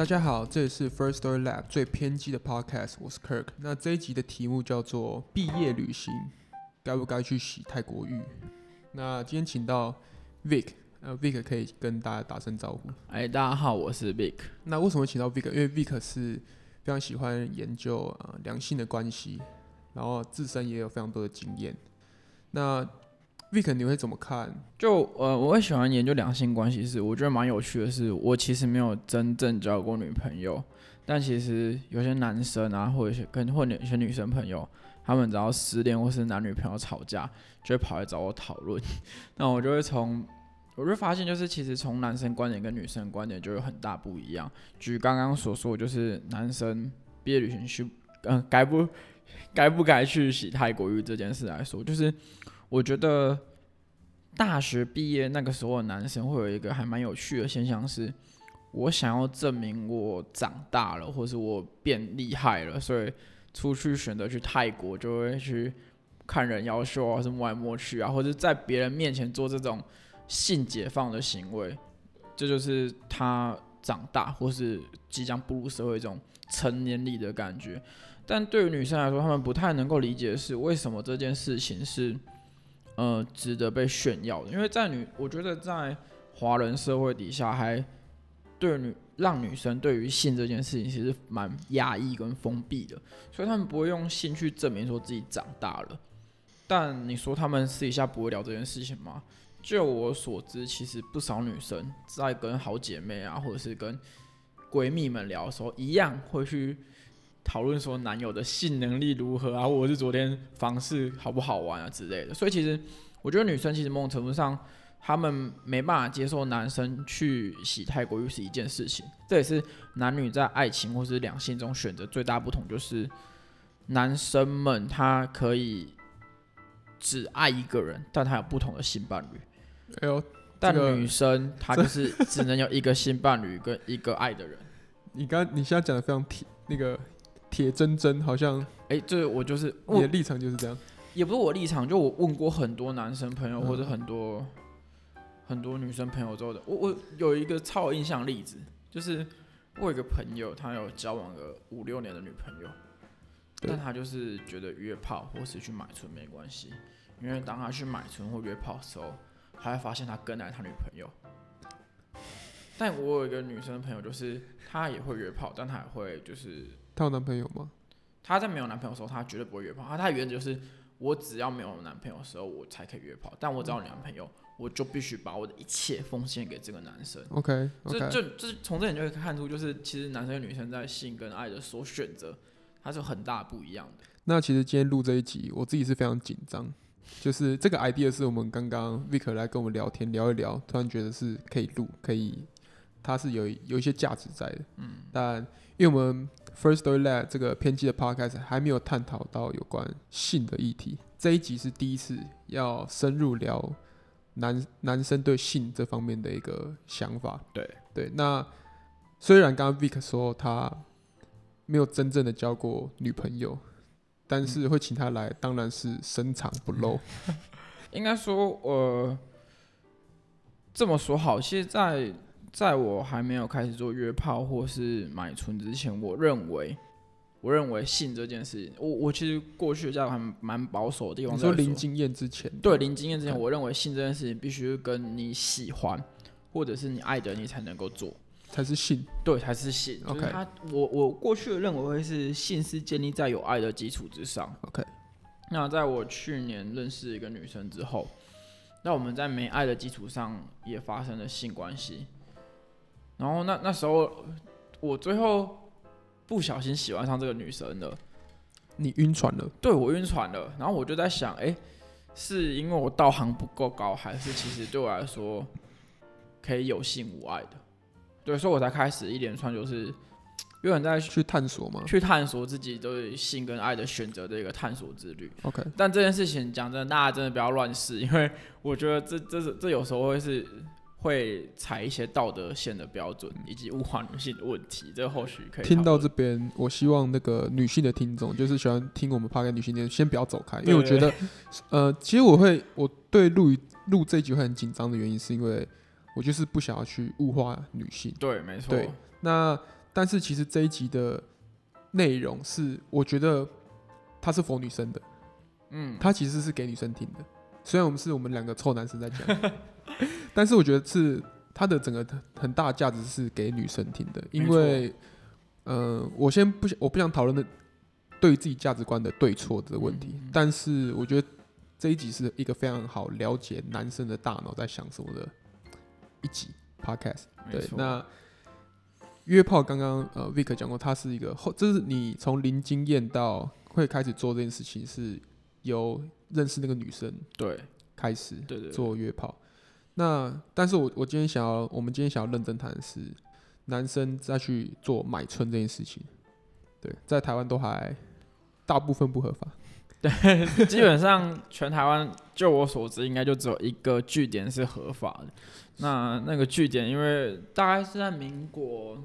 大家好，这里是 First Story Lab 最偏激的 Podcast，我是 Kirk。那这一集的题目叫做毕业旅行，该不该去洗泰国浴？那今天请到 Vic，呃，Vic 可以跟大家打声招呼。哎，大家好，我是 Vic。那为什么请到 Vic？因为 Vic 是非常喜欢研究呃良性的关系，然后自身也有非常多的经验。那 Vic 你会怎么看？就呃，我会喜欢研究两性关系，是我觉得蛮有趣的。是我其实没有真正交过女朋友，但其实有些男生啊，或者是跟或有些女生朋友，他们只要失恋或是男女朋友吵架，就会跑来找我讨论。那我就会从，我就发现就是其实从男生观点跟女生观点就有很大不一样。举刚刚所说，就是男生毕业旅行去，嗯，该不该不该去洗泰国浴这件事来说，就是。我觉得大学毕业那个时候的男生会有一个还蛮有趣的现象，是我想要证明我长大了，或是我变厉害了，所以出去选择去泰国，就会去看人妖秀啊，是摸来摸去啊，或者在别人面前做这种性解放的行为，这就是他长大或是即将步入社会这种成年礼的感觉。但对于女生来说，她们不太能够理解的是，为什么这件事情是。呃，值得被炫耀的，因为在女，我觉得在华人社会底下，还对女让女生对于性这件事情其实蛮压抑跟封闭的，所以他们不会用性去证明说自己长大了。但你说他们私底下不会聊这件事情吗？就我所知，其实不少女生在跟好姐妹啊，或者是跟闺蜜们聊的时候，一样会去。讨论说男友的性能力如何啊，或者是昨天房事好不好玩啊之类的。所以其实我觉得女生其实某种程度上，他们没办法接受男生去洗泰国浴是一件事情。这也是男女在爱情或是两性中选择最大不同，就是男生们他可以只爱一个人，但他有不同的性伴侣。哎呦，但女生她就是 只能有一个性伴侣跟一个爱的人。你刚你现在讲的非常体那个。铁铮铮，好像哎，这我就是你的立场就是这样，也不是我立场，就我问过很多男生朋友或者很多很多女生朋友之后的，我我有一个超有印象例子，就是我有一个朋友，他有交往个五六年的女朋友，但他就是觉得约炮或是去买春没关系，因为当他去买春或约炮的时候，他会发现他跟来他女朋友。但我有一个女生朋友，就是她也会约炮，但她也会就是。她有男朋友吗？她在没有男朋友的时候，她绝对不会约炮。她她原则就是，我只要没有男朋友的时候，我才可以约炮。但我只要有男朋友，我就必须把我的一切奉献给这个男生。OK，这就这从这点就可以看出，就是其实男生女生在性跟爱的所选择，它是很大不一样的。那其实今天录这一集，我自己是非常紧张。就是这个 idea 是我们刚刚 Vic 来跟我们聊天聊一聊，突然觉得是可以录，可以，它是有有一些价值在的。嗯，但因为我们 First Story Lab 这个偏激的 podcast 还没有探讨到有关性的议题，这一集是第一次要深入聊男男生对性这方面的一个想法。对对，那虽然刚刚 Vic 说他没有真正的交过女朋友，但是会请他来，当然是深藏不露。应该说，呃，这么说好，现，在在我还没有开始做约炮或是买春之前，我认为，我认为性这件事情，我我其实过去家还蛮保守的地方。说零经验之前，对零经验之前，我认为性这件事情必须跟你喜欢或者是你爱的你才能够做，才是性，对，才是性。OK，他我我过去的认为会是性是建立在有爱的基础之上。OK，那在我去年认识一个女生之后，那我们在没爱的基础上也发生了性关系。然后那那时候，我最后不小心喜欢上这个女生了。你晕船了？对，我晕船了。然后我就在想，哎，是因为我道行不够高，还是其实对我来说可以有性无爱的？对，所以我才开始一连串就是有点在去探索嘛，去探索自己对性跟爱的选择的一个探索之旅。OK，但这件事情讲真的，大家真的不要乱试，因为我觉得这这是这有时候会是。会踩一些道德线的标准，以及物化女性的问题，这或许可以听到这边。我希望那个女性的听众，就是喜欢听我们趴给女性的，先不要走开，因为我觉得，呃，其实我会我对录录这一集会很紧张的原因，是因为我就是不想要去物化女性。对，没错。对，那但是其实这一集的内容是，我觉得它是否女生的，嗯，它其实是给女生听的。虽然我们是我们两个臭男生在讲，但是我觉得是它的整个很大价值是给女生听的，因为，呃，我先不想我不想讨论的对自己价值观的对错的问题，但是我觉得这一集是一个非常好了解男生的大脑在想什么的一集 podcast。对，那约炮刚刚呃 Vic 讲过，他是一个后，这是你从零经验到会开始做这件事情，是由认识那个女生对。开始对对。做约炮。那但是我我今天想要，我们今天想要认真谈的是男生再去做买春这件事情，对，在台湾都还大部分不合法。对，基本上全台湾，就我所知，应该就只有一个据点是合法的。那那个据点，因为大概是在民国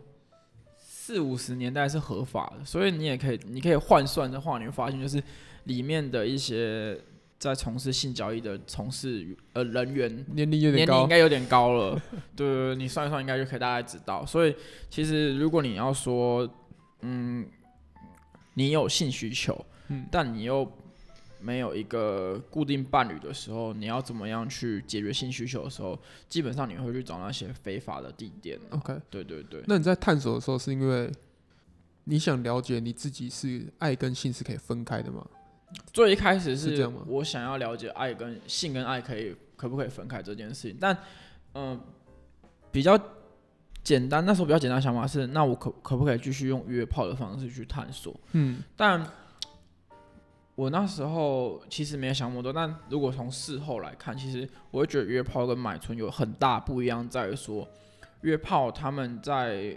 四五十年代是合法的，所以你也可以，你可以换算的话，你会发现就是里面的一些在从事性交易的从事呃人员年龄有点高，应该有点高了。对，你算一算，应该就可以大概知道。所以其实如果你要说，嗯，你有性需求，嗯，但你又没有一个固定伴侣的时候，你要怎么样去解决性需求的时候，基本上你会去找那些非法的地点。OK，对对对。那你在探索的时候，是因为你想了解你自己是爱跟性是可以分开的吗？最一开始是？我想要了解爱跟性跟爱可以可不可以分开这件事情，但嗯，比较简单，那时候比较简单的想法是，那我可可不可以继续用约炮的方式去探索？嗯，但。我那时候其实没有想那么多，但如果从事后来看，其实我会觉得约炮跟买春有很大不一样，在于说约炮他们在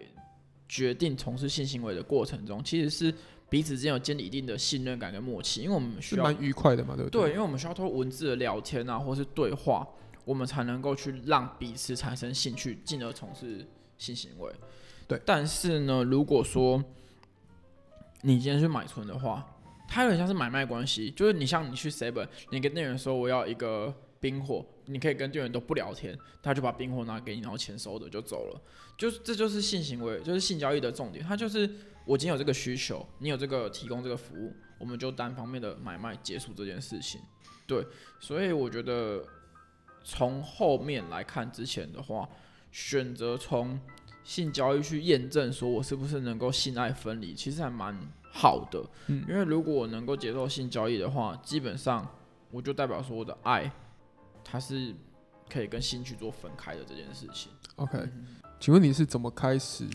决定从事性行为的过程中，其实是彼此之间有建立一定的信任感跟默契，因为我们需要蛮愉快的嘛，对不对？对，因为我们需要通过文字的聊天啊，或是对话，我们才能够去让彼此产生兴趣，进而从事性行为。对，但是呢，如果说你今天去买春的话，它有点像是买卖关系，就是你像你去 seven，你跟店员说我要一个冰火，你可以跟店员都不聊天，他就把冰火拿给你，然后钱收着就走了，就这就是性行为，就是性交易的重点。他就是我今天有这个需求，你有这个提供这个服务，我们就单方面的买卖结束这件事情。对，所以我觉得从后面来看之前的话，选择从性交易去验证说我是不是能够性爱分离，其实还蛮。好的，嗯，因为如果我能够接受性交易的话，基本上我就代表说我的爱，它是可以跟性去做分开的这件事情。OK，请问你是怎么开始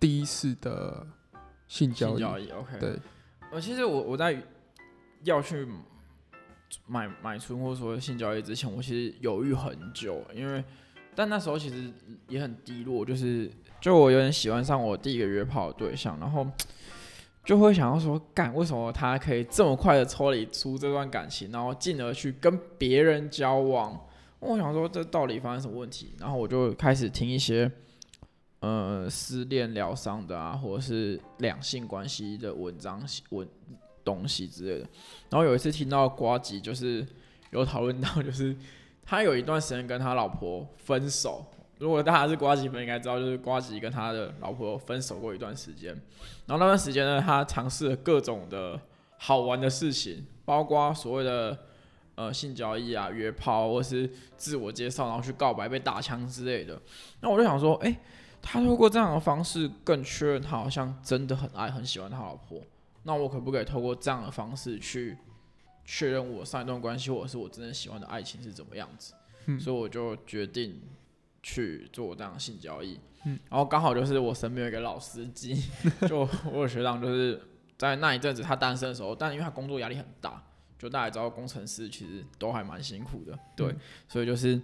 第一次的性交易？OK，对，呃，其实我我在要去买买春或者说性交易之前，我其实犹豫很久，因为但那时候其实也很低落，就是就我有点喜欢上我第一个约炮的对象，然后。就会想要说，干为什么他可以这么快的抽离出这段感情，然后进而去跟别人交往？我想说，这到底发生什么问题？然后我就开始听一些，呃，失恋疗伤的啊，或者是两性关系的文章、文东西之类的。然后有一次听到瓜吉，就是有讨论到，就是他有一段时间跟他老婆分手。如果大家是瓜吉粉，应该知道，就是瓜吉跟他的老婆分手过一段时间。然后那段时间呢，他尝试了各种的好玩的事情，包括所谓的呃性交易啊、约炮，或是自我介绍，然后去告白被打枪之类的。那我就想说，哎，他透过这样的方式，更确认他好像真的很爱、很喜欢他老婆。那我可不可以透过这样的方式去确认我上一段关系，或者是我真正喜欢的爱情是怎么样子？所以我就决定。去做这样性交易，嗯，然后刚好就是我身边有一个老司机，就我有学长，就是在那一阵子他单身的时候，但因为他工作压力很大，就大家知道工程师其实都还蛮辛苦的，对，所以就是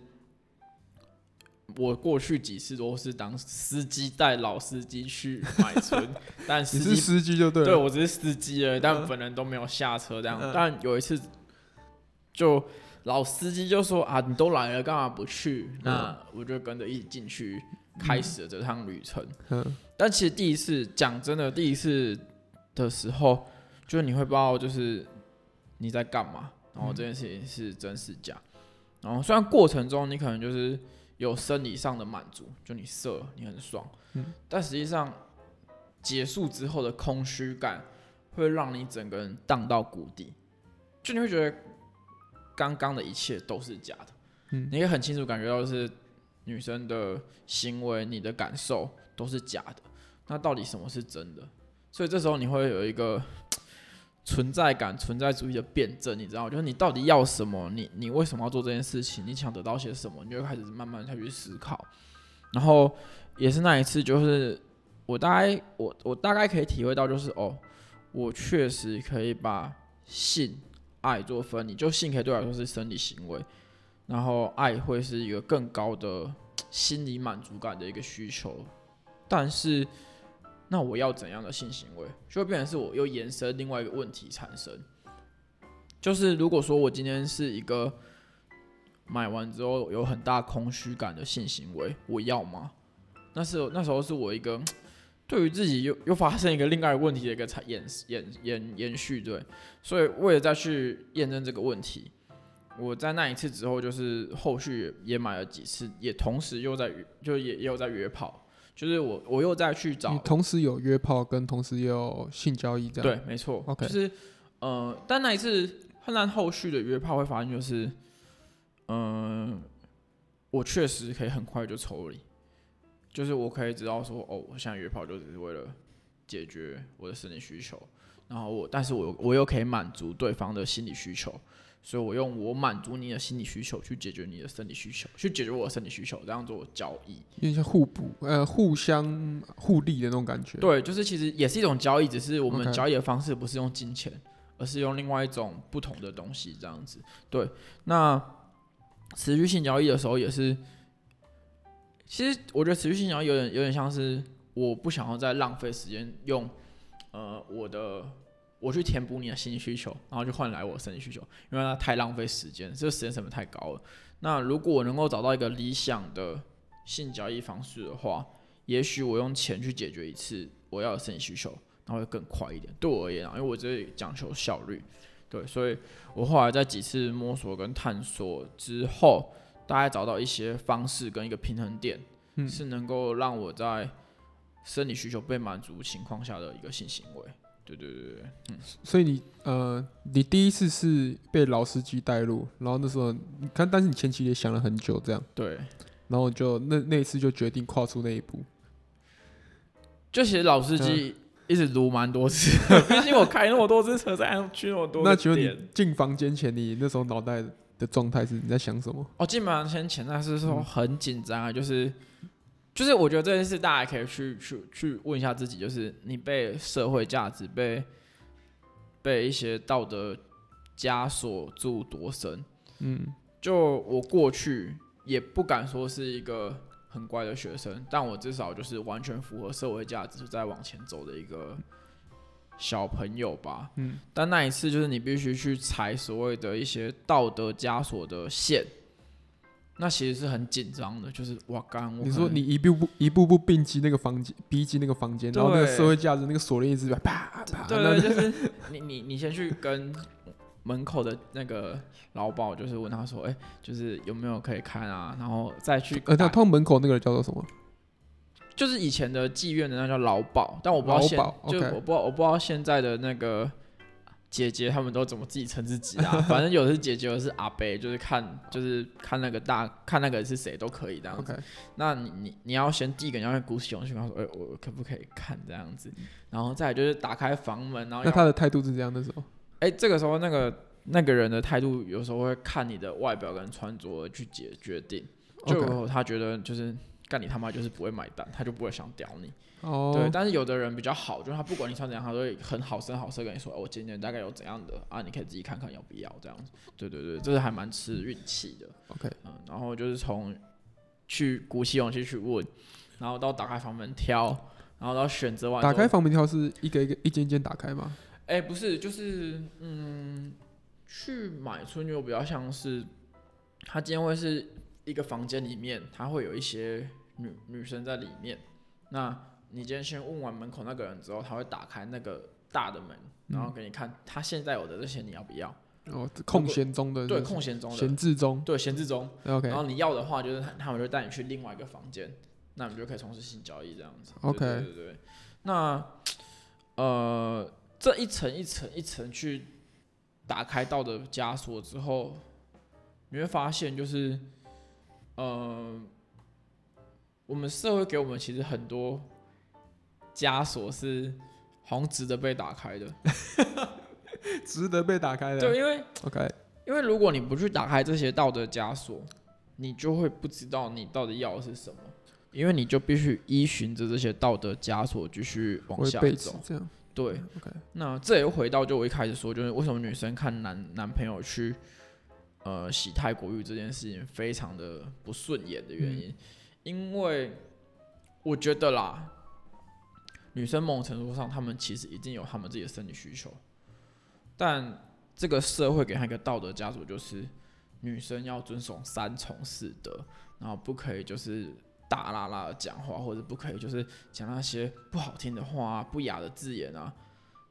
我过去几次都是当司机带老司机去买春，但司机司机就对，对我只是司机而已，但本人都没有下车这样，但有一次就。老司机就说啊，你都来了，干嘛不去？那我就跟着一起进去，开始了这趟旅程。嗯，但其实第一次讲真的，第一次的时候，就是你会不知道，就是你在干嘛，然后这件事情是真是假。然后虽然过程中你可能就是有生理上的满足，就你射你很爽，嗯，但实际上结束之后的空虚感，会让你整个人荡到谷底，就你会觉得刚刚的一切都是假的。嗯你可以很清楚感觉到是女生的行为、你的感受都是假的。那到底什么是真的？所以这时候你会有一个 存在感、存在主义的辩证，你知道？就是你到底要什么？你你为什么要做这件事情？你想得到些什么？你就开始慢慢下去思考。然后也是那一次，就是我大概我我大概可以体会到，就是哦，我确实可以把性爱做分离，就性可以对我来说是生理行为，然后爱会是一个更高的心理满足感的一个需求，但是那我要怎样的性行为，就会变成是我又延伸另外一个问题产生，就是如果说我今天是一个买完之后有很大空虚感的性行为，我要吗？那是那时候是我一个对于自己又又发生一个另外一个问题的一个产延延延延续，对，所以为了再去验证这个问题，我在那一次之后，就是后续也买了几次，也同时又在约就也也有在约炮，就是我我又再去找你同时有约炮，跟同时也有性交易这样。对，没错 OK 就是呃，但那一次后来后续的约炮会发现就是，嗯、我确实可以很快就抽离，就是我可以知道说，哦，我现在约炮就只是为了解决我的生理需求，然后我，但是我我又可以满足对方的心理需求，所以我用我满足你的心理需求去解决你的生理需求，去解决我的生理需求，这样做交易。有点像互补，呃，互相互利的那种感觉。对，就是其实也是一种交易，只是我们交易的方式不是用金钱，而是用另外一种不同的东西这样子。对，那持续性交易的时候也是，其实我觉得持续性交易有点有点像是我不想要再浪费时间用呃我的我去填补你的心理需求，然后就换来我的生理需求，因为它太浪费时间，这个时间成本太高了。那如果我能够找到一个理想的性交易方式的话，也许我用钱去解决一次我要的生理需求，那会更快一点。对我而言啊，因为我这里讲求效率，对，所以我后来在几次摸索跟探索之后，大概找到一些方式跟一个平衡点，嗯。是能够让我在生理需求被满足情况下的一个性行为。对对对对，所以你呃，你第一次是被老司机带路，然后那时候你看，但是你前期也想了很久这样，对，然后就那那一次就决定跨出那一步。就其实老司机一直撸蛮多次的，毕竟我开那么多次车，再去那么多那请问你进房间前，你那时候脑袋的状态是你在想什么？哦，基本上先前那是嗯说很紧张啊，就是就是我觉得这件事大家可以去去去问一下自己，就是你被社会价值被被一些道德枷锁住多深？嗯，就我过去也不敢说是一个很乖的学生，但我至少就是完全符合社会价值在往前走的一个小朋友吧。嗯，但那一次就是你必须去踩所谓的一些道德枷锁的线，那其实是很紧张的。就是哇，刚我你说你一步步一步步并进那个房间，逼近那个房间，然后那个社会价值那个锁链一直啪啪，对那对，就是你你你先去跟门口的那个老鸨，就是问他说，哎、就是有没有可以看啊，然后再去呃，那打通门口那个人叫做什么？就是以前的妓院的那叫老鸨，但我不知道现就我不知道我不知道现在的那个姐姐他们都怎么自己称自己啊？反正有的是姐姐，有的是阿伯，就是看就是看那个大看那个是谁都可以这样子。那你你你要先第一个你要先鼓起勇气跟他说，哎、我可不可以看这样子？然后再就是打开房门，然后那他的态度是这样的时候，哎、这个时候那个那个人的态度有时候会看你的外表跟穿着去解决定，就他觉得就是干你他妈就是不会买单，他就不会想屌你。哦，对，但是有的人比较好，就是他不管你穿怎样，他都会很好声好色跟你说，哦，我今天大概有怎样的啊，你可以自己看看要不要这样子。对对对，这是还蛮吃运气的。OK，嗯，然后就是从去鼓起勇气去问，然后到打开房门挑，然后到选择完打开房门挑是一个一个一间一间打开吗？哎、不是，就是嗯，去买春游比较像是，他今天会是一个房间里面，他会有一些女女生在里面。那你今天先问完门口那个人之后，他会打开那个大的门，然后给你看他现在有的这些你要不要？哦，空闲中的对，空闲中的，闲置中对，闲置中。，OK 然后你要的话，就是他他们就带你去另外一个房间，那你们就可以从事性交易这样子。OK 对对对。那呃，这一层一层一层去打开道的枷锁之后，你会发现就是，呃，我们社会给我们其实很多枷锁是好像值得被打开的。值得被打开的。对，因为，OK，因为如果你不去打开这些道德枷锁，你就会不知道你到底要的是什么，因为你就必须依循着这些道德枷锁继续往下走。这样。对，OK，那这也又回到就我一开始说，就是为什么女生看男男朋友去呃洗泰国浴这件事情非常的不顺眼的原因，因为我觉得啦，女生某种程度上，她们其实已经有她们自己的生理需求，但这个社会给她一个道德枷锁，就是女生要遵守三从四德，然后不可以就是大啦啦的讲话，或者不可以就是讲那些不好听的话啊、不雅的字眼啊。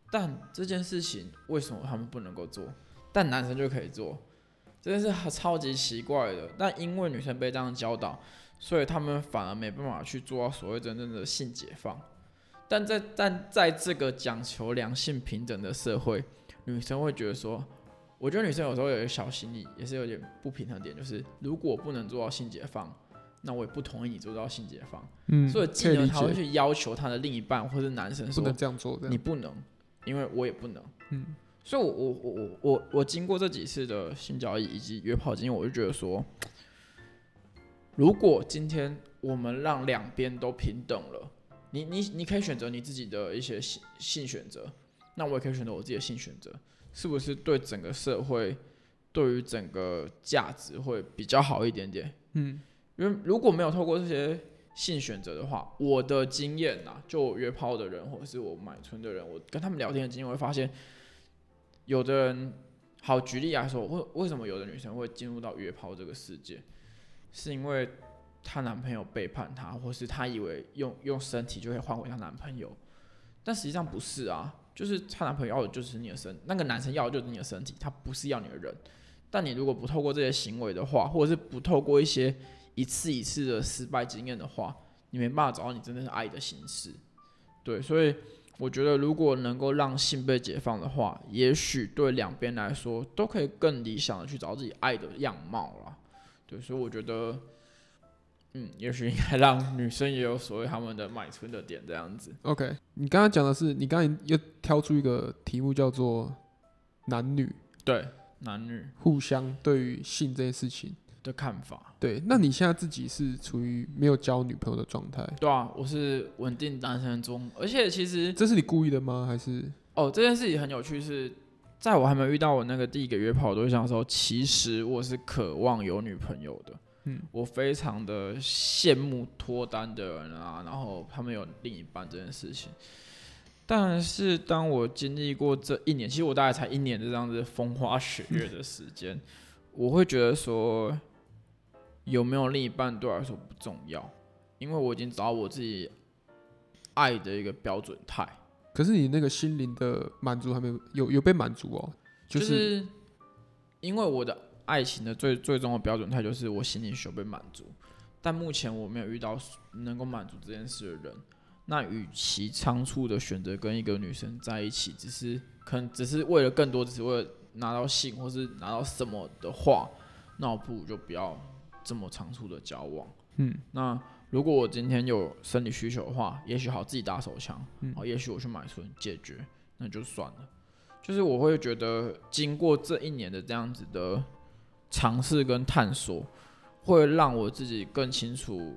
但这件事情为什么他们不能够做，但男生就可以做？这件事超级奇怪的。但因为女生被这样教导，所以他们反而没办法去做到所谓真正的性解放。但在但在这个讲求良性平等的社会，女生会觉得说，我觉得女生有时候有一个小心理，也是有点不平衡点，就是如果不能做到性解放，那我也不同意你做到性解放。嗯，所以可以理进而他会，去要求他的另一半或是男生说不能，这样做，你不能，因为我也不能。嗯，所以我，我我我我我经过这几次的性交易以及约炮经验，我就觉得说，如果今天我们让两边都平等了，你你你可以选择你自己的一些性性选择，那我也可以选择我自己的性选择，是不是对整个社会，对于整个价值会比较好一点点？嗯，因为如果没有透过这些性选择的话，我的经验呐，就我约炮的人或者是我买春的人，我跟他们聊天的经验，会发现，有的人，好举例来说，为为什么有的女生会进入到约炮这个世界，是因为她男朋友背叛她，或是她以为用用身体就可以换回她男朋友，但实际上不是啊，就是她男朋友要的就是你的身，那个男生要的就是你的身体，他不是要你的人。但你如果不透过这些行为的话，或者是不透过一些一次一次的失败经验的话，你没办法找到你真正是爱的形式。对，所以我觉得如果能够让性被解放的话，也许对两边来说都可以更理想的去找自己爱的样貌了。对，所以我觉得，嗯，也许应该让女生也有所谓他们的买春的点这样子。OK，你刚刚讲的是，你刚才又挑出一个题目叫做男女对，男女互相对于性这件事情。的看法。对，那你现在自己是处于没有交女朋友的状态，对啊，我是稳定单身中，而且其实这是你故意的吗？还是哦，这件事情很有趣是，在我还没有遇到我那个第一个约炮对象的时候，其实我是渴望有女朋友的。嗯，我非常的羡慕脱单的人啊，然后他们有另一半这件事情。但是当我经历过这一年，其实我大概才一年的这样子风花雪月的时间，我会觉得说，有没有另一半对我来说不重要，因为我已经找到我自己爱的一个标准态。可是你那个心灵的满足还没有有有被满足哦？就、就是是因为我的爱情的最最终的标准态就是我心灵需要被满足，但目前我没有遇到能够满足这件事的人。那与其仓促的选择跟一个女生在一起，只是可能只是为了更多，只是为了拿到性或是拿到什么的话，那我不如就不要这么仓促的交往。嗯，那如果我今天有生理需求的话，也许好自己打手枪，嗯哦，也许我去买春解决，那就算了。就是我会觉得，经过这一年的这样子的尝试跟探索，会让我自己更清楚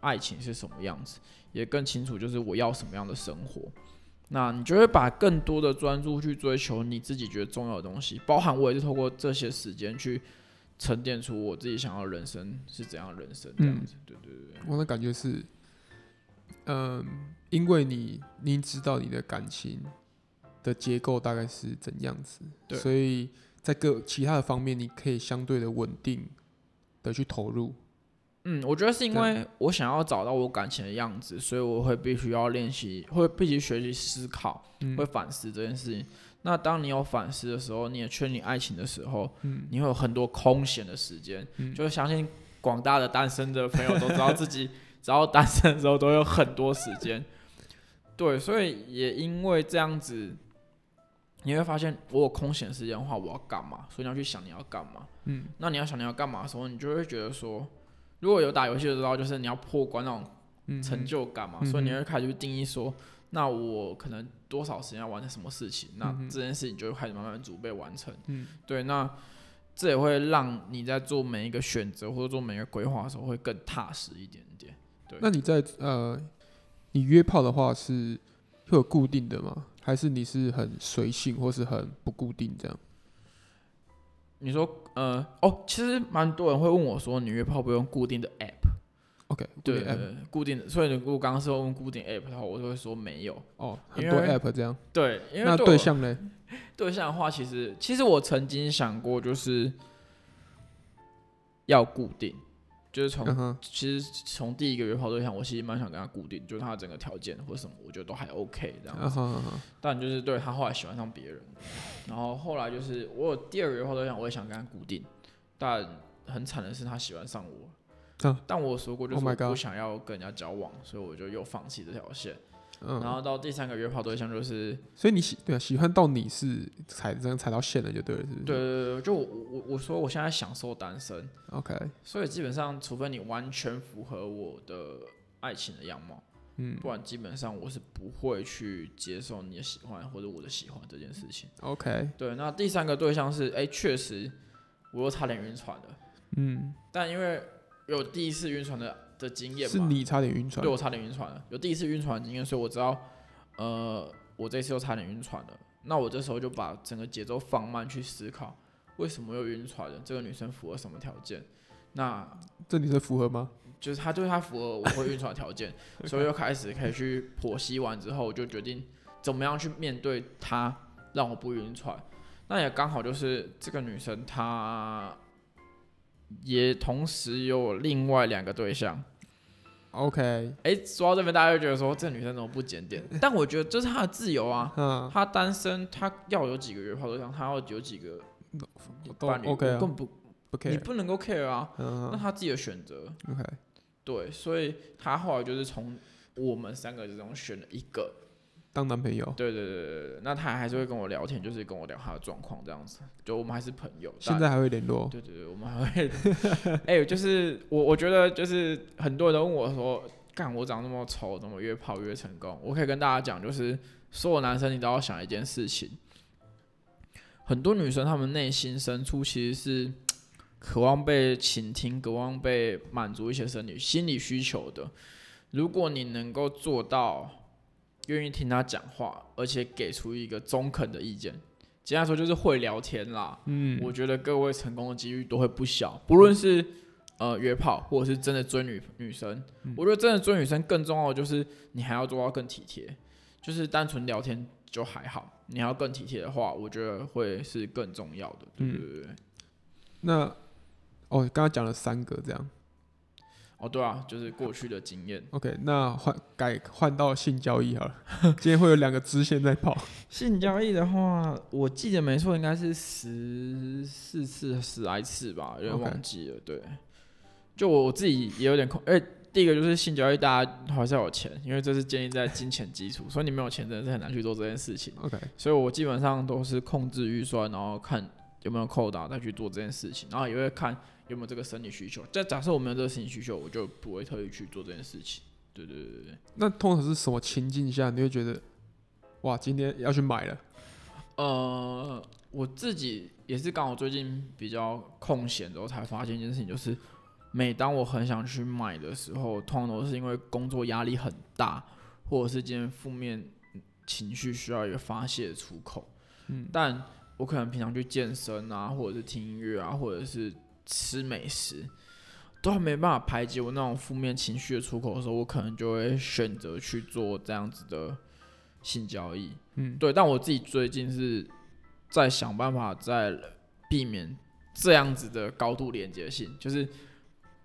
爱情是什么样子，也更清楚就是我要什么样的生活。那你就会把更多的专注去追求你自己觉得重要的东西，包含我也是透过这些时间去沉淀出我自己想要的人生是怎样的人生这样子。对对对对，我的感觉是，嗯，因为你你知道你的感情的结构大概是怎样子，对所以在各其他的方面，你可以相对的稳定的去投入。嗯，我觉得是因为我想要找到我感情的样子，所以我会必须要练习，会必须学习思考，嗯会反思这件事情。那当你有反思的时候，你也确立爱情的时候，嗯你会有很多空闲的时间。嗯就是相信广大的单身的朋友都知道自己 只要单身的时候都有很多时间。对，所以也因为这样子，你会发现我有空闲时间的话，我要干嘛？所以你要去想你要干嘛。嗯，那你要想你要干嘛的时候，你就会觉得说，如果有打游戏的时候，就是你要破关那种嗯成就感嘛，嗯所以你会开始去定义说，那我可能多少时间要完成什么事情，那这件事情就会开始慢慢准备完成。嗯，对，那这也会让你在做每一个选择或者做每一个规划的时候会更踏实一点点。对那你在呃，你约炮的话是会有固定的吗？还是你是很随性，或是很不固定这样？你说，呃，哦，其实蛮多人会问我说，你约炮不用固定的 app？OK，对，固定 app 对固定的。所以如果刚刚是问固定 app 的话，我就会说没有。哦，很多 app 这样。对，因为那对象呢？对象的话，其实其实我曾经想过，就是要固定，就是从、其实从第一个约炮对象，我其实蛮想跟他固定，就是他整个条件或什么，我觉得都还 OK 这样子。但就是对他后来喜欢上别人，然后后来就是我有第二个约炮对象，我也想跟他固定，但很惨的是他喜欢上我。啊但我说过，就 Oh 是我不想要跟人家交往，所以我就又放弃这条线。嗯，然后到第三个约炮对象就是所以你喜对啊，喜欢到你是踩这样踩到线了就对了，是不是？对对对，就我我我说我现在享受单身，，OK，所以基本上除非你完全符合我的爱情的样貌，嗯。不然基本上我是不会去接受你的喜欢或者我的喜欢这件事情。，OK，对，那第三个对象是，哎、确实我又差点晕船了，嗯，但因为有第一次晕船的的经验嘛，是你差点晕船对，我差点晕船了，有第一次晕船的经验，所以我知道，呃，我这次又差点晕船了。那我这时候就把整个节奏放慢去思考，为什么又晕船了？这个女生符合什么条件？那这女生符合吗？就是她对她符合我会晕船的条件，所以又开始可以去剖析完之后，我就决定怎么样去面对她，让我不晕船。那也刚好就是这个女生她也同时有另外两个对象。OK，哎、说到这边，大家就觉得说这女生怎么不检点？但我觉得这是她的自由啊，嗯，她单身，她要有几个约炮对象，她要有几个都伴侣本不，不你 care，不能够 care 啊，嗯那她自己的选择。，OK，对，所以她后来就是从我们三个之中选了一个。当男朋友，对对对对对，那他还是会跟我聊天，就是跟我聊他的状况这样子，就我们还是朋友。现在还会联络，对对对，我们还会，哎、就是我我觉得就是很多人都问我说，干我长那么丑，怎么约炮越成功？我可以跟大家讲，就是所有男生你都要想一件事情，很多女生她们内心深处其实是渴望被倾听，渴望被满足一些生理心理需求的。如果你能够做到愿意听他讲话，而且给出一个中肯的意见，简单来说就是会聊天啦。嗯，我觉得各位成功的几率都会不小，不论是呃约炮，或者是真的追女女生，我觉得真的追女生更重要的就是你还要做到更体贴，就是单纯聊天就还好，你还要更体贴的话，我觉得会是更重要的。对对对对。那哦，刚刚讲了三个这样哦，对啊，就是过去的经验。，OK，那换改换到性交易好了，今天会有两个支线在跑，性交易的话，我记得没错，应该是十四次、十来次吧，有点忘记了。对，就我我自己也有点空。哎、第一个就是性交易，大家还是要有钱，因为这是建立在金钱基础，所以你没有钱真的是很难去做这件事情。OK，所以我基本上都是控制预算，然后看有没有扣打再去做这件事情，然后也会看有没有这个生理需求。就假设我没有这个生理需求，我就不会特意去做这件事情。对对对对对。那通常是什么情境下你会觉得，哇，今天要去买了？呃，我自己也是刚好最近比较空闲之后才发现一件事情，就是每当我很想去买的时候，通常都是因为工作压力很大，或者是今天负面情绪需要一个发泄的出口。嗯，但我可能平常去健身啊，或者是听音乐啊，或者是吃美食，都还没办法排解我那种负面情绪的出口的时候，我可能就会选择去做这样子的性交易。嗯，对，但我自己最近是在想办法在避免这样子的高度连接性，就是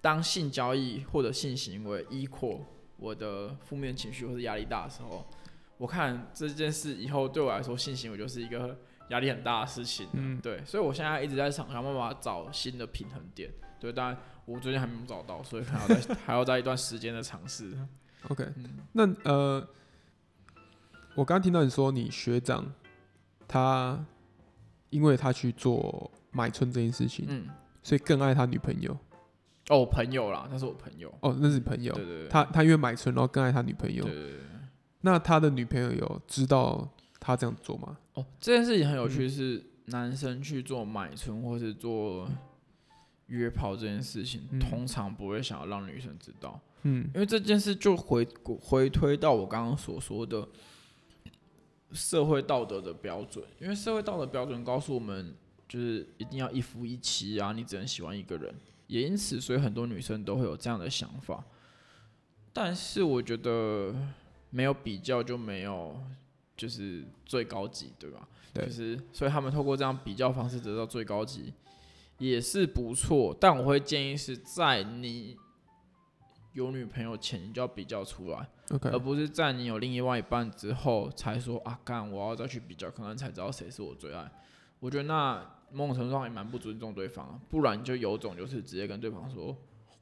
当性交易或者性行为 equal 我的负面情绪或者压力大的时候，我看这件事以后对我来说，性行为就是一个压力很大的事情。嗯对，所以我现在一直在想想办法找新的平衡点。对，当然我最近还没有找到，所以可能要再 还要在一段时间的尝试。OK，嗯那呃，我刚听到你说你学长他因为他去做买春这件事情，嗯，所以更爱他女朋友。哦，我朋友啦，那是我朋友。哦，那是你朋友。对对对，他他因为买春，然后更爱他女朋友对。对对。那他的女朋友有知道他这样做吗？哦，这件事情很有趣，是男生去做买春或是做约炮这件事情，嗯通常不会想要让女生知道，嗯因为这件事就回回推到我刚刚所说的社会道德的标准，因为社会道德标准告诉我们，就是一定要一夫一妻啊，你只能喜欢一个人，也因此，所以很多女生都会有这样的想法。但是我觉得没有比较就没有就是最高级，对吧？对就是所以他们透过这样比较方式得到最高级也是不错，但我会建议是在你有女朋友前你就要比较出来，，OK，而不是在你有另外一半之后才说啊干我要再去比较，可能才知道谁是我最爱。我觉得那某种程度上也蛮不尊重对方啊，不然你就有种就是直接跟对方说，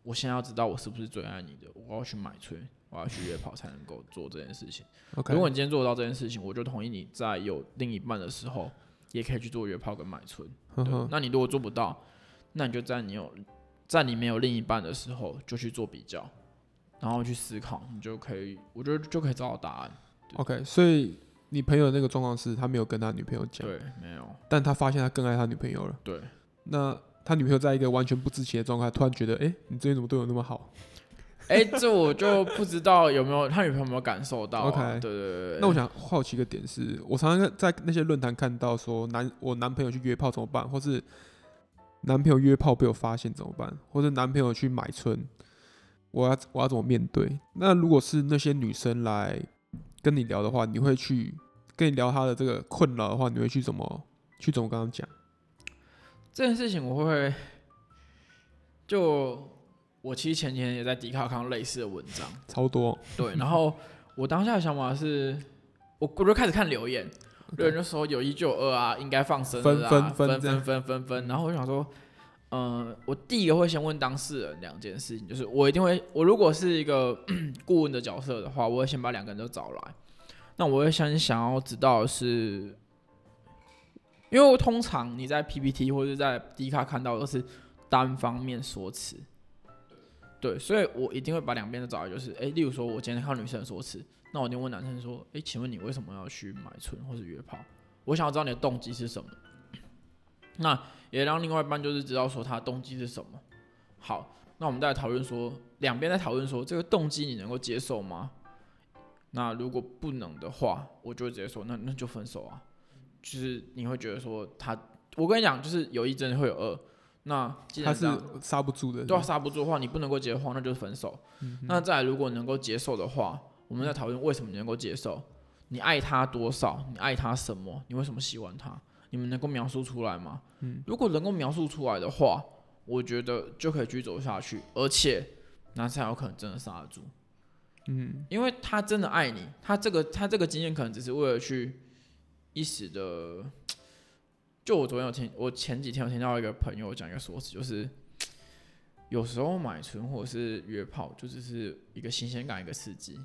我现在要知道我是不是最爱你的，我要去买春，我要去约炮才能够做这件事情。OK，如果你今天做得到这件事情，我就同意你在有另一半的时候，也可以去做约炮跟买春。对呵呵，那你如果做不到，那你就在你有在你没有另一半的时候，就去做比较，然后去思考，你就可以，我觉得就可以找到答案。OK，所以你朋友那个状况是他没有跟他女朋友讲，对，没有，但他发现他更爱他女朋友了。对，那他女朋友在一个完全不知情的状态，突然觉得，哎、你最近怎么对我那么好？哎、这我就不知道有没有他女朋友有没有感受到、啊。OK 对对对对。那我想好奇一个点是，我常常在那些论坛看到说男我男朋友去约炮怎么办，或是男朋友约炮被我发现怎么办，或者男朋友去买春，我要我要怎么面对？那如果是那些女生来跟你聊的话，你会去跟你聊她的这个困扰的话，你会去怎么去怎么跟他讲？这件事情我会，就我其实前几天也在迪卡看到类似的文章，超多，对，然后我当下的想法是，我我就开始看留言，留言就说有一就有二啊，应该放生了啊，分分分分分分分分，然后我想说，嗯、我第一个会先问当事人两件事情，就是我一定会，我如果是一个 顾问的角色的话，我会先把两个人都找来，那我会先想要知道的是。因为我通常你在 PPT 或者在 D 卡看到的都是单方面说辞，对，所以我一定会把两边都找来，就是，诶，例如说我今天看到女生说辞，那我一定问男生说，诶，请问你为什么要去买春或是约炮？我想要知道你的动机是什么。那也让另外一半就是知道说他的动机是什么。好，那我们再来讨论说，两边在讨论说这个动机你能够接受吗？那如果不能的话，我就直接说，那那就分手啊。就是你会觉得说他，我跟你讲，就是有一真的会有二。那既他是刹不住的，对啊，刹不住的话，你不能够接受，那就是分手。那再，如果能够接受的话，我们在讨论为什么你能够接受。你爱他多少？你爱他什么？你为什么喜欢他？你们能够描述出来吗？嗯，如果能够描述出来的话，我觉得就可以继续走下去，而且男生有可能真的刹得住。嗯，因为他真的爱你，他这个他这个经验可能只是为了去一时的。就我昨天有听，我前几天有听到一个朋友讲一个说辞，就是 有时候买春或者是约炮，就只是一个新鲜感，一个刺激，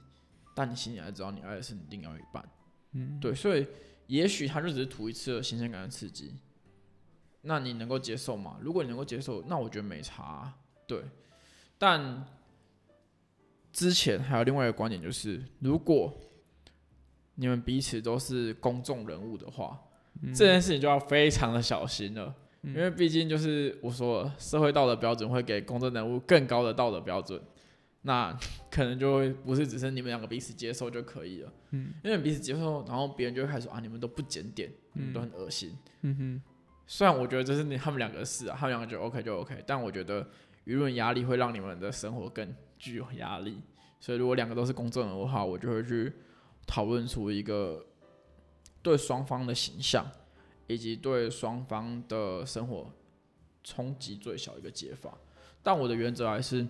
但你心里还知道你爱的是你另外一半。嗯，对，所以也许他就只是图一次的新鲜感的刺激，那你能够接受吗？如果你能够接受，那我觉得没差啊、对，但之前还有另外一个观点，就是如果你们彼此都是公众人物的话，这件事情就要非常的小心了。因为毕竟就是我说了社会道德标准会给公众人物更高的道德标准，那可能就会不是只是你们两个彼此接受就可以了。嗯，因为彼此接受，然后别人就会开始说啊，你们都不检点，你们都很恶心。嗯哼，虽然我觉得这是你他们两个的事啊，他们两个就 OK 就 OK，但我觉得舆论压力会让你们的生活更具有压力。所以如果两个都是公众人物的话，我就会去讨论出一个对双方的形象以及对双方的生活冲击最小一个解法。但我的原则还是，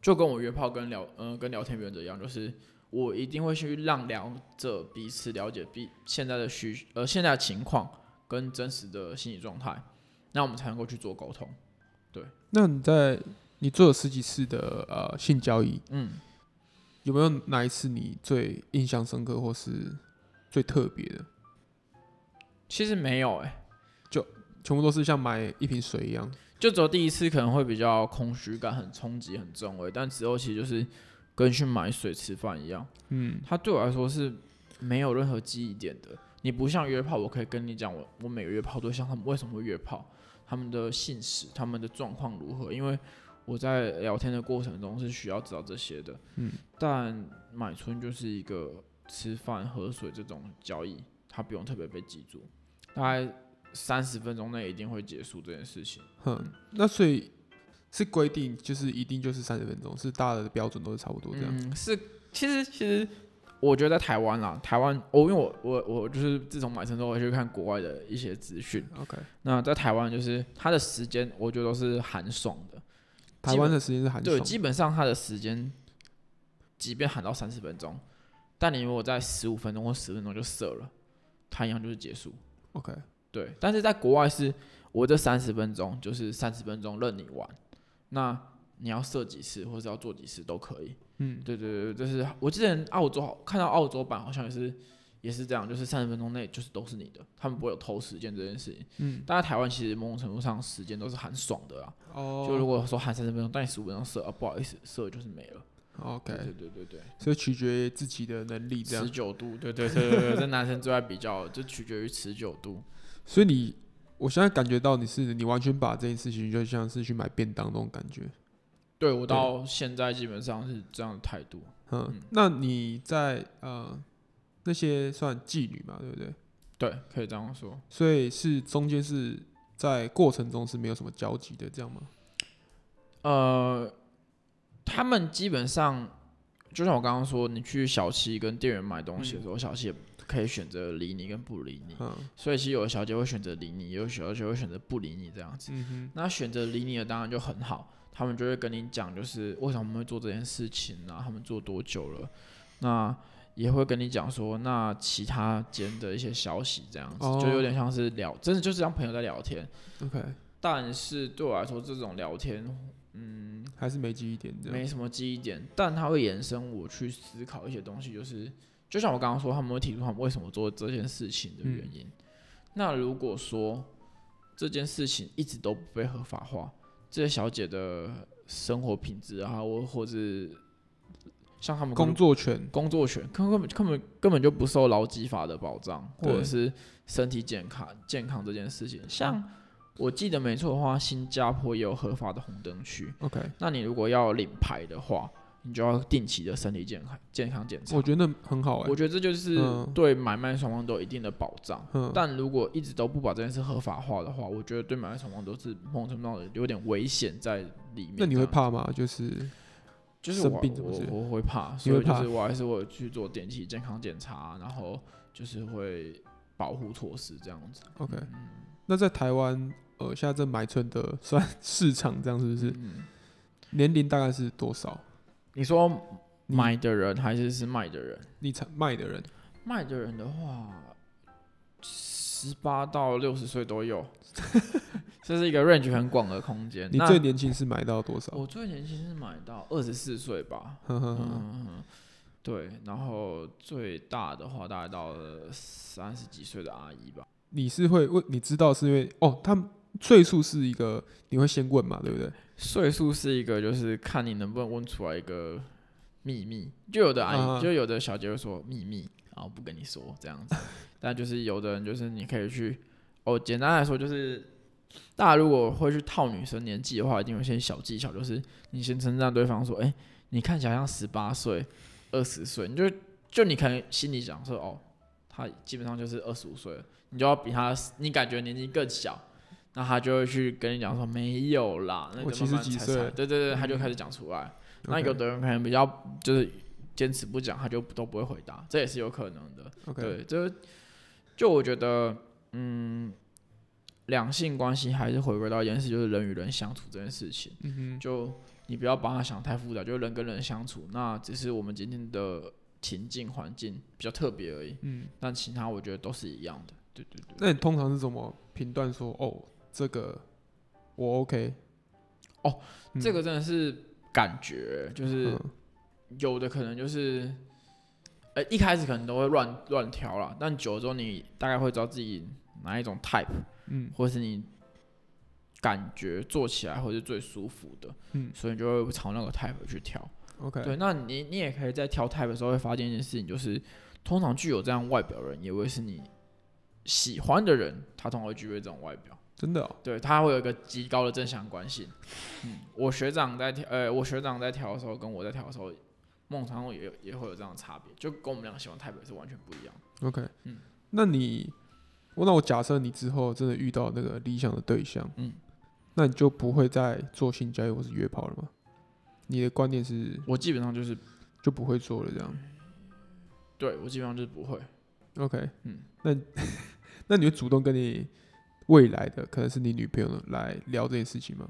就跟我约炮跟聊嗯、跟聊天原则一样，就是我一定会去让两者彼此了解彼现在的需呃现在的情况跟真实的心理状态，那我们才能够去做沟通。对那你在你做了十几次的呃性交易，嗯，有没有哪一次你最印象深刻或是最特别的？其实没有哎、就全部都是像买一瓶水一样。就只有第一次可能会比较空虚感很冲击很重味，但之后其实就是跟去买水吃饭一样，嗯，它对我来说是没有任何记忆点的。你不像约炮，我可以跟你讲我我每个约炮对象他们为什么会约炮，他们的姓氏、他们的状况如何，因为我在聊天的过程中是需要知道这些的。嗯，但买春就是一个吃饭喝水这种交易，他不用特别被记住，大概三十分钟内一定会结束这件事情。哼，那所以是规定就是一定就是三十分钟，是大家的标准都是差不多这样。嗯，是，其实其实我觉得在台湾啦，台湾我、因为我我我就是自从买车之后，我会去看国外的一些资讯。OK，那在台湾就是它的时间，我觉得都是寒爽的。台湾的时间是寒对，基本上它的时间，即便喊到三十分钟，但你如果在十五分钟或十分钟就射了，它一样就是结束。OK，对，但是在国外是，我这三十分钟就是三十分钟任你玩，那你要射几次或者要做几次都可以。嗯，对对对，就是我之前澳洲好看到澳洲版好像也是也是这样，就是三十分钟内就是都是你的，他们不会有偷时间这件事情。嗯，但在台湾其实某种程度上时间都是很爽的啦，哦，就如果说喊三十分钟，但你十五分钟射啊，不好意思，射就是没了。OK，对对对对所以取决于自己的能力这，样持。久度，对对对对对，这男生最爱比较，就取决于持久度。所以你，我现在感觉到你是你完全把这件事情就像是去买便当那种感觉。对我到现在基本上是这样的态度。嗯，那你在呃那些算妓女嘛，对不对？对，可以这样说。所以是中间是在过程中是没有什么交集的，这样吗？呃，他们基本上就像我刚刚说，你去小七跟店员买东西的时候，小七也可以选择理你跟不理你。嗯所以其实有的小姐会选择理你，有的小姐会选择不理你这样子。嗯，那选择理你的当然就很好，他们就会跟你讲，就是为什么我们会做这件事情啊，他们做多久了，那也会跟你讲说，那其他间的一些消息这样子，哦就有点像是聊，真的就是像朋友在聊天。OK，但是对我来说，这种聊天，嗯，还是没记忆点的。没什么记忆点，但它会延伸我去思考一些东西，就是就像我刚刚说，他们会提出他们为什么做这件事情的原因。那如果说这件事情一直都不被合法化，这些小姐的生活品质啊，或或者像他们工作权，工作权根根本根本根本就不受劳基法的保障，或者是身体健康健康这件事情。像我记得没错的话，新加坡也有合法的红灯区。OK，那你如果要领牌的话，你就要定期的身体健康健康检查。我觉得那很好哎、我觉得这就是嗯对买卖双方都有一定的保障。嗯，但如果一直都不把这件事合法化的话，我觉得对买卖双方都是某种程度上有点危险在里面。那你会？怕吗？就是就是我我我会怕，所以就是我还是会去做定期健康检查，然后就是会保护措施这样子。OK。嗯那在台湾，呃，现在这买春的算市场这样是不是？嗯，年龄大概是多少？你说买的人还是是卖的人？你才卖的人，卖的人的话，十八到六十岁都有，这是一个 range 很广的空间。你最年轻是买到多少？我最年轻是买到二十四岁吧，对，然后最大的话大概到了三十几岁的阿姨吧。你是会问？你知道是因为哦，他们岁数是一个你会先问嘛，对不对？岁数是一个，就是看你能不能问出来一个秘密。就有的阿姨，啊就有的小姐会说秘密，然后不跟你说这样子。但就是有的人，就是你可以去，哦，简单来说就是，大家如果会去套女生年纪的话，一定有一些小技巧，就是你先称赞对方说，哎、你看起来像十八岁、二十岁，你就就你可能心里想说，哦，他基本上就是二十五岁了，你就要比他，你感觉年纪更小。那他就会去跟你讲说没有啦，那我其实几岁对对对，他就开始讲出来。那有的人可能比较就是坚持不讲，他就都不会回答，这也是有可能的。对，就就我觉得，嗯，两性关系还是回归到一件事，就是人与人相处这件事情。嗯哼，就你不要把它想太复杂，就人跟人相处，那只是我们今天的情境环境比较特别而已。嗯，但其他我觉得都是一样的。对对对。那你通常是怎么评断说哦，这个我 OK？嗯这个真的是感觉，就是嗯有的可能就是，呃，一开始可能都会乱乱调啦，但久了之后，你大概会知道自己哪一种 type，嗯或是你感觉做起来会是最舒服的，嗯所以你就会朝那个 type 去调。，OK，对，那你你也可以在挑 type 的时候会发现一件事情，就是通常具有这样外表的人，也会是你喜欢的人，他通常会具备这种外表。真的哦，对，他会有一个极高的正相关性。嗯，我学长在调，呃，我学长在调的时候，跟我在调的时候，梦常也有也会有这样的差别，就跟我们两个喜欢 type 是完全不一样。OK，嗯那你，我那我假设你之后真的遇到那个理想的对象，嗯，那你就不会再做性交易或是约炮了吗？你的观念是我基本上就是，就不会做了这样对我基本上就是不会。？OK，嗯，那 那你会主动跟你未来的可能是你女朋友来聊这件事情吗？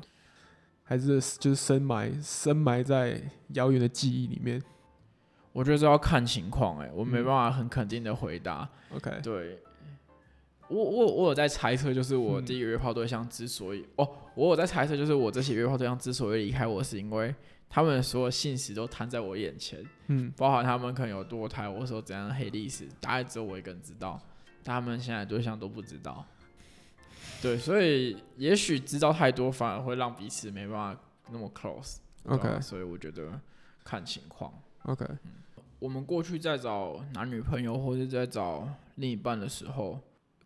还是就是深埋深埋在遥远的记忆里面我觉得这要看情况，哎，我没嗯办法很肯定的回答。？OK，对，我我我有在猜测，就是我嗯第一个约炮对象之所以、哦，我有在猜测，就是我这些约炮对象之所以离开我，是因为他们所有信息都摊在我眼前，嗯包含他们可能有多胎，我说怎样的黑历史，大概只有我一个人知道，但他们现在对象都不知道。对，所以也许知道太多，反而会让彼此没办法那么 close。OK 所以我觉得看情况。OK，嗯我们过去在找男女朋友或者在找另一半的时候，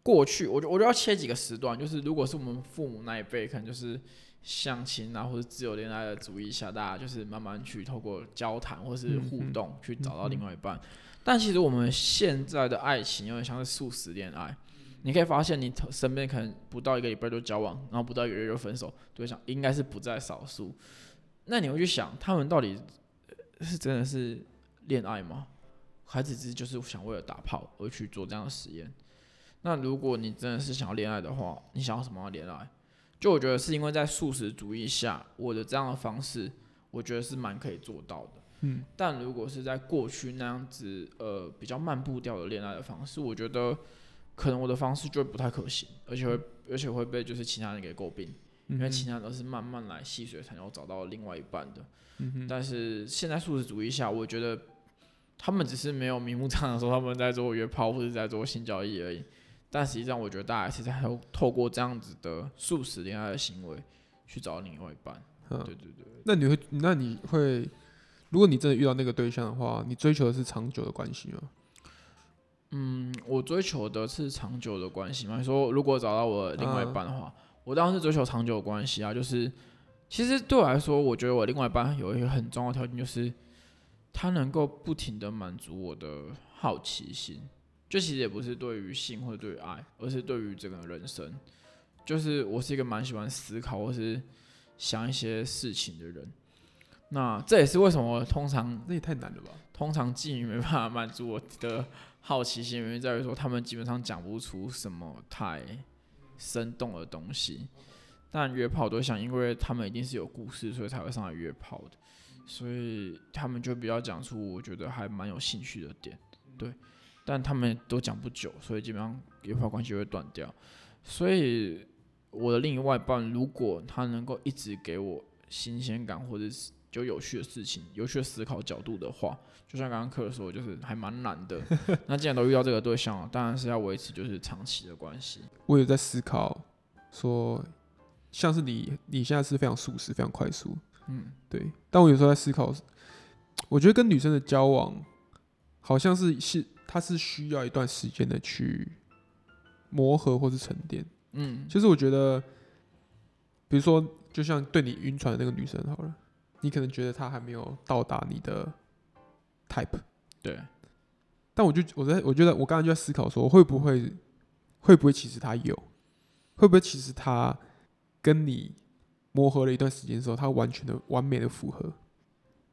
过去我就我就要切几个时段，就是如果是我们父母那一辈，可能就是相亲啊或者自由恋爱的主义下，大家就是慢慢去透过交谈或是互动去找到另外一半。但其实我们现在的爱情有点像是素食恋爱，你可以发现你身边可能不到一个礼拜就交往，然后不到一个月就分手，对象应该是不在少数。那你会去想，他们到底呃是真的是恋爱吗？还只是就是想为了打炮而去做这样的实验？那如果你真的是想要恋爱的话，你想要什么样的恋爱？就我觉得是因为在素食主义下，我的这样的方式，我觉得是蛮可以做到的。嗯，但如果是在过去那样子，呃，比较慢步调的恋爱的方式，我觉得可能我的方式就不太可行，而且会而且会被就是其他人给诟病，因为其他人都是慢慢来细水才能够找到另外一半的。嗯，但是现在素食主义下，我觉得他们只是没有明目张胆说他们在做约炮或者在做性交易而已。但实际上，我觉得大家还是在透透过这样子的素食恋爱的行为去找另外一半。嗯对对对，那你会，那你会，如果你真的遇到那个对象的话，你追求的是长久的关系吗？嗯，我追求的是长久的关系嘛。你说如果找到我另外一半的话，我当然是追求长久的关系啊。就是其实对我来说，我觉得我另外一半有一个很重要的条件，就是他能够不停的满足我的好奇心。就其实也不是对于性或者对于爱，而是对于整个人生。就是我是一个蛮喜欢思考或是想一些事情的人。那这也是为什么我通常这也太难了吧？通常妓女没办法满足我的好奇心，原因在于说他们基本上讲不出什么太生动的东西。但约炮对象，因为他们一定是有故事，所以才会上来约炮的，所以他们就比较讲出我觉得还蛮有兴趣的点，对。但他们都讲不久，所以基本上约炮关系会断掉。所以我的另外一半，如果他能够一直给我新鲜感，或者是就有趣的事情、有趣的思考角度的话，就像刚刚克说，就是还蛮难的。那既然都遇到这个对象了，当然是要维持就是长期的关系。我有在思考，说像是你，你现在是非常速食、非常快速，嗯，对。但我有时候在思考，我觉得跟女生的交往，好像是是它是需要一段时间的去磨合或是沉淀。嗯，其实我觉得，比如说，就像对你晕船的那个女生好了，你可能觉得她还没有到达你的 type，对，但我就我在我觉得我刚才就在思考说，会不会会不会其实他有，会不会其实他跟你磨合了一段时间之后，他完全的完美的符合。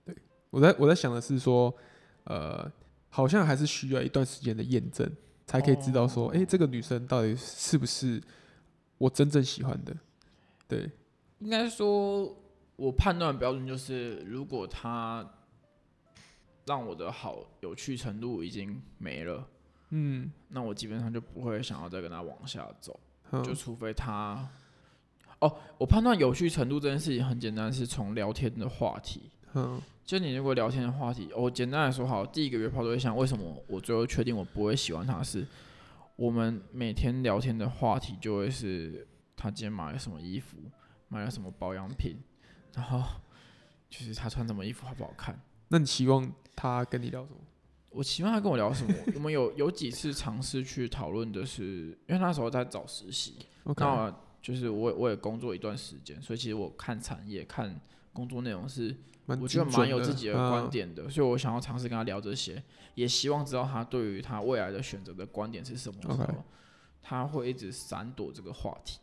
对我在我在想的是说，呃，好像还是需要一段时间的验证，才可以知道说，哎、这个女生到底是不是我真正喜欢的。对，应该说，我判断的标准就是，如果他让我的好有趣程度已经没了，嗯，那我基本上就不会想要再跟他往下走。嗯就除非他，哦，我判断有趣程度这件事情很简单，是从聊天的话题。嗯就你如果聊天的话题，我简单来说好，第一个约炮对象为什么我最后确定我不会喜欢他是，我们每天聊天的话题就会是他今天买了什么衣服，买了什么保养品，然后就是他穿什么衣服好不好看。那你期望他跟你聊什么？我期望他跟我聊什么？我们有有几次尝试去讨论的是，因为那时候在找实习那我就是我也我也工作一段时间，所以其实我看产业看工作内容是我觉得蛮有自己的观嗯点的，所以我想要尝试跟他聊这些，也希望知道他对于他未来的选择的观点是什么他会一直闪躲这个话题。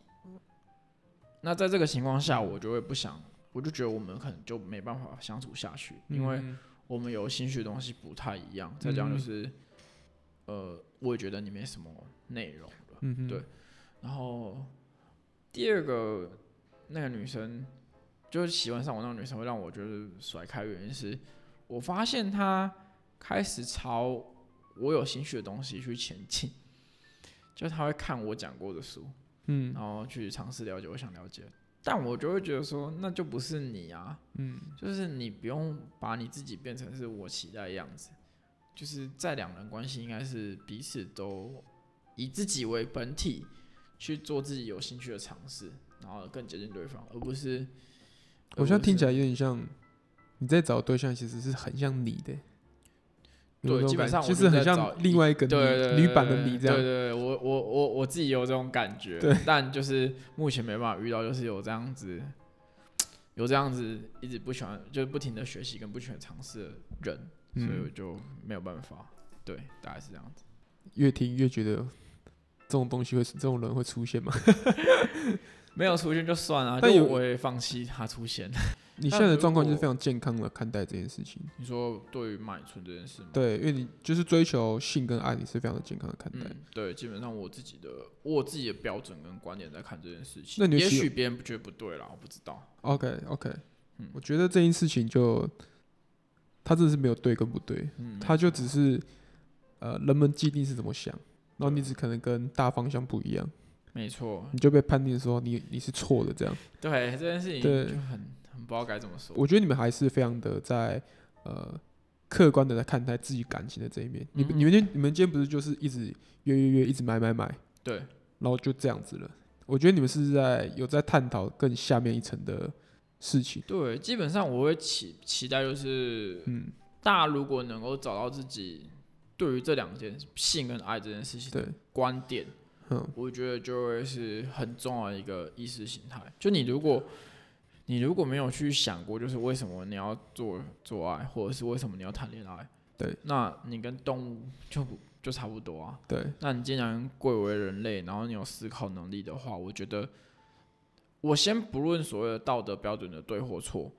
那在这个情况下，我就会不想，我就觉得我们可能就没办法相处下去，因为嗯。我们有兴趣的东西不太一样，再加上就是，呃，我也觉得你没什么内容了。对。然后第二个那个女生，就是喜欢上我那个女生，会让我就是甩开，原因是我发现她开始朝我有兴趣的东西去前进，就她会看我讲过的书，嗯。然后去尝试了解我想了解的，但我就会觉得说，那就不是你啊，嗯就是你不用把你自己变成是我期待的样子，就是在两人关系应该是彼此都以自己为本体去做自己有兴趣的尝试，然后更接近对方，而不是。我现在听起来，有点像你在找对象，其实是很像你的。有对，基本上感觉就是很像另外一个对对女版的你这样。对对，我我我我自己有这种感觉，对，但就是目前没办法遇到，就是有这样子，有这样子一直不喜欢，就是不停的学习跟不喜欢尝试的人，所以我嗯，就没有办法。对，大概是这样子。越听越觉得这种东西会这种人会出现吗？没有出现就算了，但我也放弃他出现。你现在的状况就是非常健康的看待这件事情。你说对于买春这件事吗？对，因为你就是追求性跟爱，你是非常的健康的看待。嗯，对，基本上我自己的我自己的标准跟观点在看这件事情。那你也许别人不觉得不对啦，我不知道。OK OK，、嗯我觉得这件事情就，他真的是没有对跟不对，嗯，他就只是呃人们既定是怎么想，然后你只可能跟大方向不一样，没错，你就被判定说你你是错的这样。对这件事情对就很很不知道该怎么说。我觉得你们还是非常的在呃客观的在看待自己感情的这一面。你们嗯你们今你们今天不是就是一直约约约，一直买买买，对，然后就这样子了。我觉得你们是在有在探讨更下面一层的事情。对，基本上我会期期待就是嗯，大家如果能够找到自己对于这两件性跟爱这件事情的对，观点，嗯我觉得就会是很重要的一个意识形态。就你如果你如果没有去想过，就是为什么你要做做爱，或者是为什么你要谈恋爱，对，那你跟动物就就差不多啊。对，那你既然贵为人类，然后你有思考能力的话，我觉得我先不论所谓的道德标准的对或错，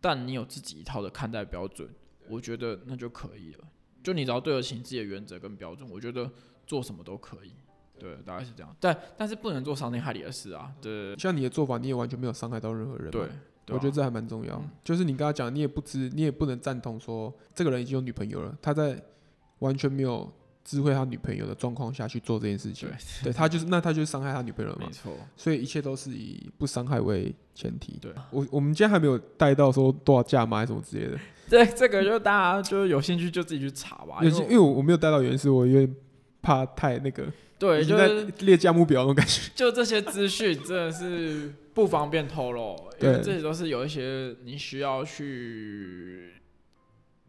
但你有自己一套的看待标准，我觉得那就可以了。就你只要对得起自己的原则跟标准，我觉得做什么都可以。对，大概是这样。但但是不能做伤天害理的事啊。对像你的做法，你也完全没有伤害到任何人。对，我觉得这还蛮重要。嗯就是你跟他讲，你也不知，你也不能赞同说这个人已经有女朋友了，他在完全没有知会他女朋友的状况下去做这件事情。对他就是那他就是伤害他女朋友了嘛没。错。所以一切都是以不伤害为前提。对，我我们今天还没有带到说多少价码还是什么之类的，对这个就大家就是有兴趣就自己去查吧。因为因为我我没有带到，原因是我有点怕太那个，对，就是列价目表那种感觉。就这些资讯真的是不方便透露，因为这些都是有一些你需要去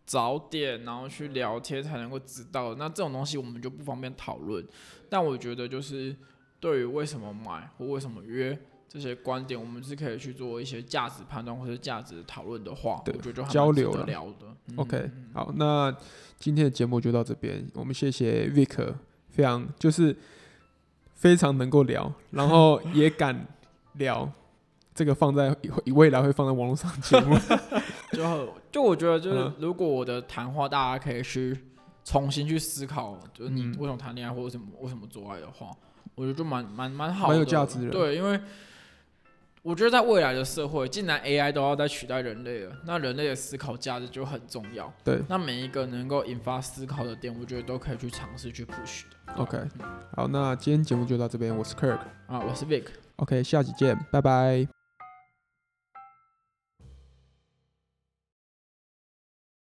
找点，然后去聊天才能够知道的。那这种东西我们就不方便讨论。但我觉得就是对于为什么买或为什么约这些观点，我们是可以去做一些价值判断或者价值讨论的话，对我觉得就交流的。嗯 OK，好，那今天的节目就到这边，我们谢谢 Vic，非常就是非常能够聊，然后 也敢聊。这个放在未来会放在网络上的节目，就就我觉得就是嗯，如果我的谈话大家可以去重新去思考，就是你嗯。为什么谈恋爱或者什么为什么做爱的话，我觉得就蛮蛮蛮好的，蛮有价值的。对，因为我觉得在未来的社会，既然 AI 都要在取代人类了，那人类的思考价值就很重要。对那每一个能够引发思考的点，我觉得都可以去尝试去 push 的。OK，好，那今天节目就到这边，我是 Kirk，OK，、啊，我是 Vic。OK，。下集见，拜拜。